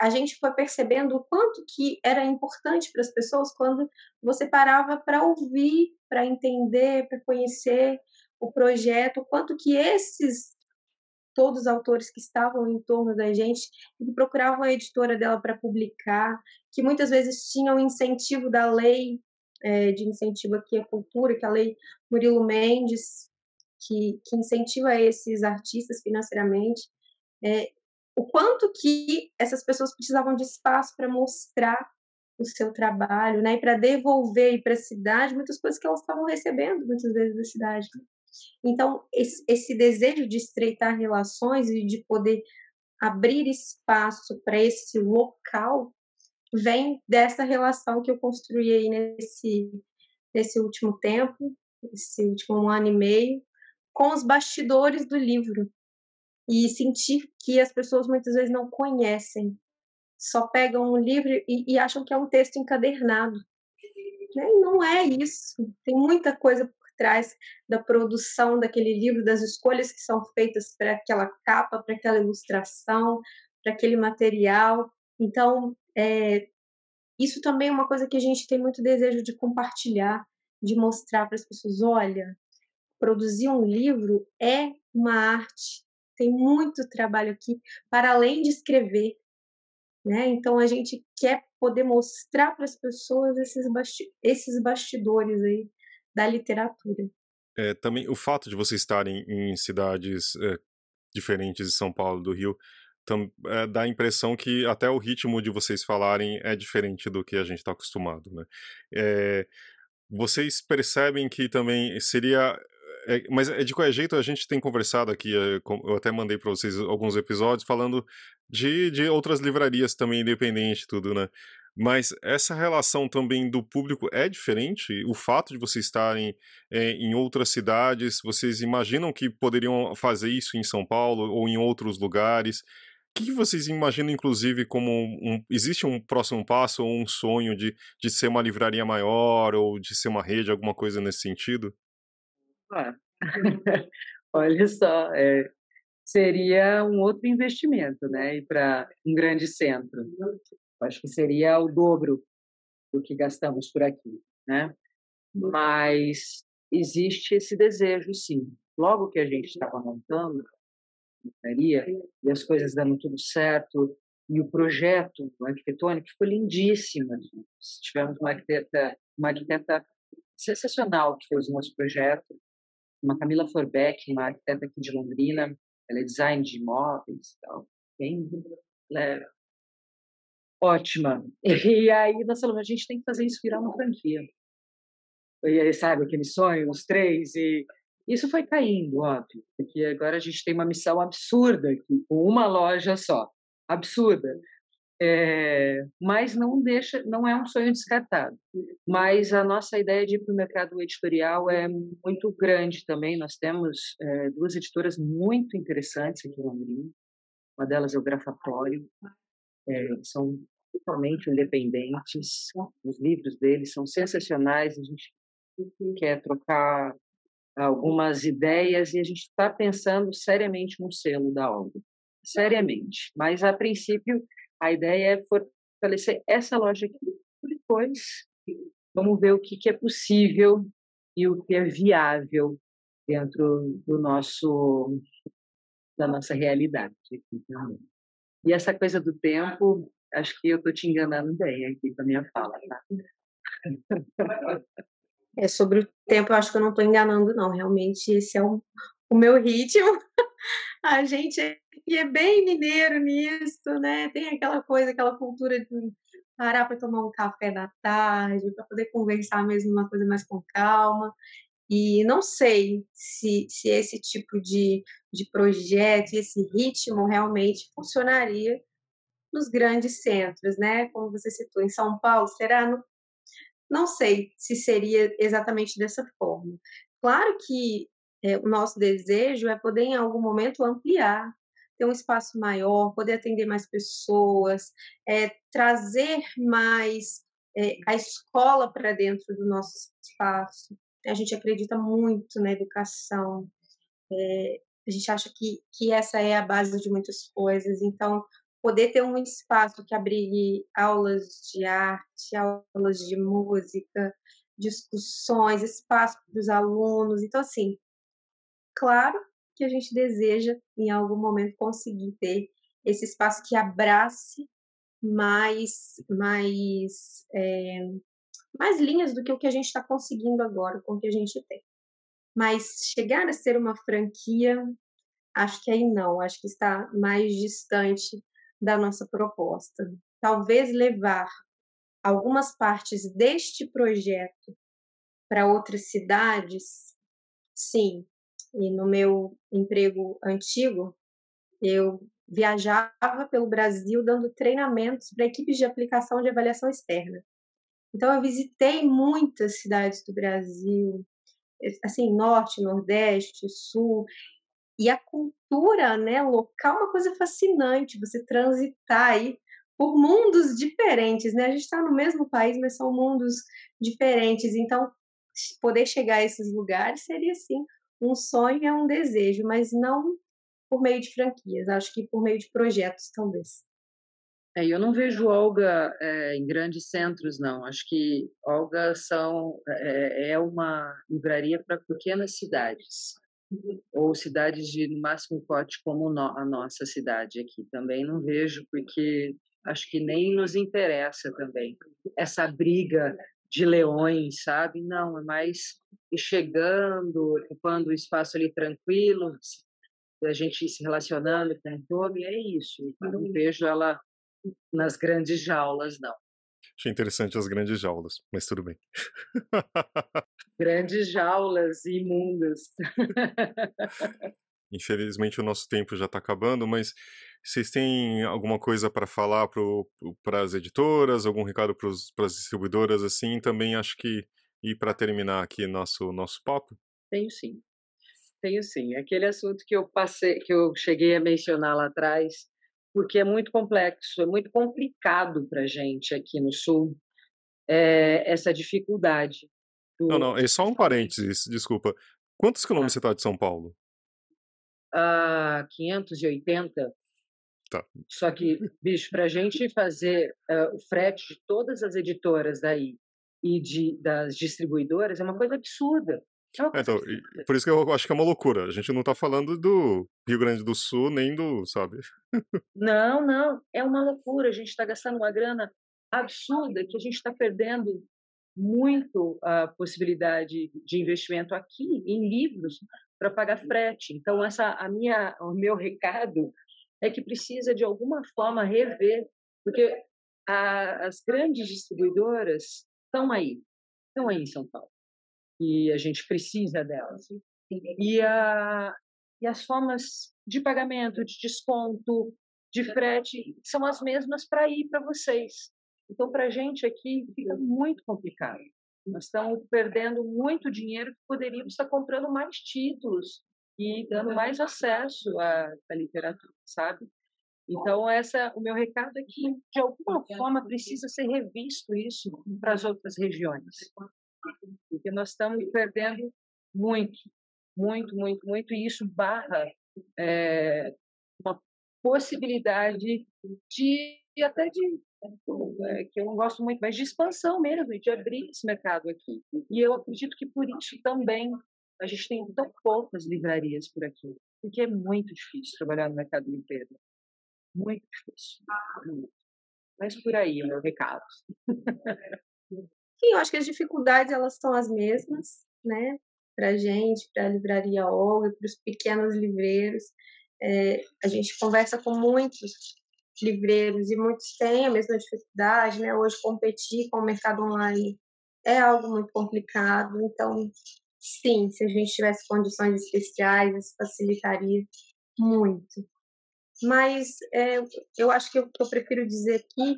a gente foi percebendo o quanto que era importante para as pessoas quando você parava para ouvir, para entender, para conhecer o projeto, o quanto que esses todos os autores que estavam em torno da gente que procuravam a editora dela para publicar, que muitas vezes tinham incentivo da lei é, de incentivo aqui à cultura, que é a lei Murilo Mendes, que, que incentiva esses artistas financeiramente, é, o quanto que essas pessoas precisavam de espaço para mostrar o seu trabalho, né, e para devolver para a cidade muitas coisas que elas estavam recebendo muitas vezes da cidade. Então, esse, esse desejo de estreitar relações e de poder abrir espaço para esse local vem dessa relação que eu construí aí nesse, nesse último tempo, esse último ano e meio, com os bastidores do livro. E sentir que as pessoas muitas vezes não conhecem, só pegam um livro e, e acham que é um texto encadernado. E não é isso. Tem muita coisa por trás da produção daquele livro, das escolhas que são feitas para aquela capa, para aquela ilustração, para aquele material. Então, é, isso também é uma coisa que a gente tem muito desejo de compartilhar, de mostrar para as pessoas: olha, produzir um livro é uma arte, tem muito trabalho aqui, para além de escrever. Né? Então a gente quer poder mostrar para as pessoas esses, basti esses bastidores aí da literatura. É, também o fato de vocês estarem em cidades é, diferentes de São Paulo do Rio é, dá a impressão que até o ritmo de vocês falarem é diferente do que a gente está acostumado, né? É, vocês percebem que também seria é, mas de qualquer jeito a gente tem conversado aqui, eu até mandei para vocês alguns episódios falando de, de outras livrarias também independentes, tudo, né? Mas essa relação também do público é diferente? O fato de vocês estarem é, em outras cidades, vocês imaginam que poderiam fazer isso em São Paulo ou em outros lugares? O que vocês imaginam, inclusive, como um, existe um próximo passo ou um sonho de, de ser uma livraria maior ou de ser uma rede, alguma coisa nesse sentido? Ah. Olha só, é, seria um outro investimento, né? Ir para um grande centro. Acho que seria o dobro do que gastamos por aqui, né? Mas existe esse desejo, sim. Logo que a gente estava montando, livraria e as coisas dando tudo certo. E o projeto arquitetônico foi lindíssimo. Tivemos uma arquiteta, uma arquiteta sensacional que fez o nosso projeto, uma Camila Forbeck, uma arquiteta aqui de Londrina. Ela é design de imóveis, tal, bem é, ótima. E aí nós falamos, a gente tem que fazer isso virar uma franquia. E aí, sabe, aquele sonho, os três, e isso foi caindo, óbvio, porque agora a gente tem uma missão absurda aqui, com uma loja só, absurda. É, mas não deixa, não é um sonho descartado. Mas a nossa ideia de ir para o mercado editorial é muito grande também. Nós temos é, duas editoras muito interessantes aqui em Londrina. Uma delas é o Grafatório. É, são totalmente independentes. Os livros deles são sensacionais. A gente quer trocar algumas ideias e a gente está pensando seriamente no selo da obra. Seriamente. Mas, a princípio, a ideia é fortalecer essa loja aqui. Depois, vamos ver o que, que é possível e o que é viável dentro do nosso da nossa realidade E essa coisa do tempo, acho que eu estou te enganando bem aqui com a minha fala, tá? É, sobre o tempo, eu acho que eu não estou enganando, não. Realmente, esse é o, o meu ritmo. A gente é bem mineiro nisso, né? Tem aquela coisa, aquela cultura de parar para tomar um café da tarde, para poder conversar mesmo uma coisa mais com calma. E não sei se, se esse tipo de, de projeto, esse ritmo realmente funcionaria nos grandes centros, né? Como você citou, em São Paulo, será? Não, não sei se seria exatamente dessa forma. Claro que é, o nosso desejo é poder, em algum momento, ampliar, ter um espaço maior, poder atender mais pessoas, é, trazer mais é, a escola para dentro do nosso espaço. A gente acredita muito na educação, é, a gente acha que, que essa é a base de muitas coisas, então poder ter um espaço que abrigue aulas de arte, aulas de música, discussões, espaço para os alunos. Então, assim, claro que a gente deseja, em algum momento, conseguir ter esse espaço que abrace mais, mais, é, mais linhas do que o que a gente está conseguindo agora com o que a gente tem. Mas chegar a ser uma franquia, acho que aí não, acho que está mais distante da nossa proposta. Talvez levar algumas partes deste projeto para outras cidades, sim. E no meu emprego antigo, eu viajava pelo Brasil dando treinamentos para equipes de aplicação de avaliação externa. Então, eu visitei muitas cidades do Brasil, assim, norte, nordeste, sul, e a cultura né, local é uma coisa fascinante, você transitar aí por mundos diferentes, né? A gente está no mesmo país, mas são mundos diferentes. Então, poder chegar a esses lugares seria, sim, um sonho, é um desejo, mas não por meio de franquias, acho que por meio de projetos, talvez. É, eu não vejo Olga é, em grandes centros, não. Acho que Olga são, é, é uma livraria para pequenas cidades ou cidades de no máximo porte como a nossa cidade aqui. Também não vejo, porque acho que nem nos interessa também essa briga de leões, sabe? Não, é mais ir chegando, ocupando o espaço ali tranquilo, a gente se relacionando com o e é isso. Eu não vejo ela nas grandes jaulas, não. Achei interessante as grandes jaulas, mas tudo bem. grandes jaulas imundas. Infelizmente o nosso tempo já está acabando, mas vocês têm alguma coisa para falar para as editoras, algum recado para as distribuidoras assim? Também acho que e para terminar aqui nosso nosso papo. Tenho sim, tenho sim. Aquele assunto que eu passei, que eu cheguei a mencionar lá atrás, porque é muito complexo, é muito complicado para gente aqui no Sul, é, essa dificuldade. Do... Não, não, é só um parênteses, desculpa. Quantos quilômetros ah. você está de São Paulo? Ah, 580. Tá. Só que, bicho, para a gente fazer uh, o frete de todas as editoras daí e de, das distribuidoras é uma coisa absurda. É, então, por isso que eu acho que é uma loucura. A gente não está falando do Rio Grande do Sul nem do, sabe? Não, não, é uma loucura. A gente está gastando uma grana absurda que a gente está perdendo muito a possibilidade de investimento aqui em livros para pagar frete. Então essa a minha o meu recado é que precisa de alguma forma rever, porque a, as grandes distribuidoras estão aí, estão aí em São Paulo e a gente precisa delas. E, a, e as formas de pagamento, de desconto, de frete, são as mesmas para ir para vocês. Então, para a gente aqui fica muito complicado. Nós estamos perdendo muito dinheiro que poderíamos estar comprando mais títulos e dando mais acesso à, à literatura, sabe? Então, essa, o meu recado é que, de alguma forma, precisa ser revisto isso para as outras regiões porque nós estamos perdendo muito, muito, muito, muito, e isso barra é, uma possibilidade de até de é, que eu não gosto muito, mas de expansão mesmo, de abrir esse mercado aqui. E eu acredito que por isso também a gente tem tão poucas livrarias por aqui, porque é muito difícil trabalhar no mercado inteiro. Muito difícil. Mas por aí meu recado. Sim, eu acho que as dificuldades elas são as mesmas, né? Para gente, para a livraria Olga, para os pequenos livreiros. É, a gente conversa com muitos livreiros e muitos têm a mesma dificuldade, né? Hoje competir com o mercado online é algo muito complicado, então sim, se a gente tivesse condições especiais, isso facilitaria muito. Mas é, eu acho que eu, prefiro dizer aqui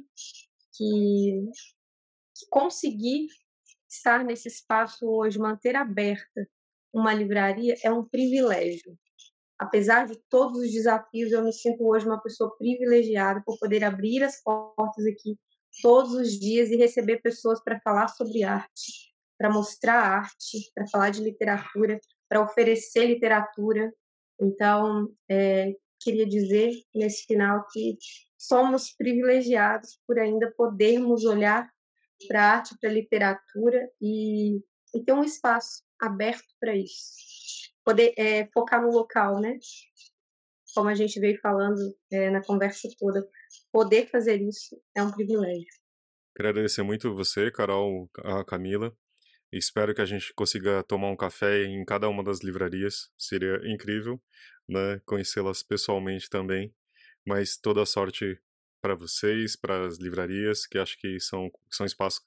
que conseguir estar nesse espaço hoje, manter aberta uma livraria é um privilégio. Apesar de todos os desafios, eu me sinto hoje uma pessoa privilegiada por poder abrir as portas aqui todos os dias e receber pessoas para falar sobre arte, para mostrar arte, para falar de literatura, para oferecer literatura. Então, é, queria dizer nesse final que somos privilegiados por ainda podermos olhar para arte, para literatura e, e, ter um espaço aberto para isso. Poder é, focar no local, né? Como a gente veio falando é, na conversa toda, poder fazer isso é um privilégio. Quero agradecer muito você, Carol, a Camila. Espero que a gente consiga tomar um café em cada uma das livrarias. Seria incrível, né? Conhecê-las pessoalmente também. Mas toda sorte para vocês, para as livrarias, que acho que são, são espaços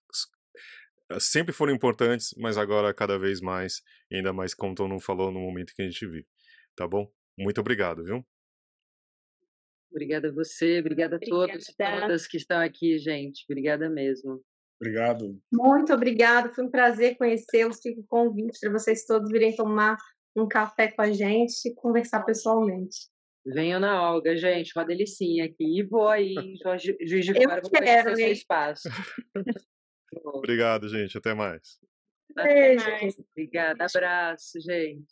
eh, sempre foram importantes, mas agora cada vez mais, ainda mais como o Tom falou no momento que a gente vive. Tá bom? Muito obrigado, viu? Obrigada a você, obrigada a todos e todas que estão aqui, gente. Obrigada mesmo. Obrigado. Muito obrigada, foi um prazer conhecê-los. Fico convite para vocês todos virem tomar um café com a gente e conversar pessoalmente. Venham na Olga, gente, uma delicinha aqui. E vou aí, Juiz de Fora, vou conhecer o seu espaço. Obrigado, gente. Até mais. Beijo. Obrigada. Abraço, gente.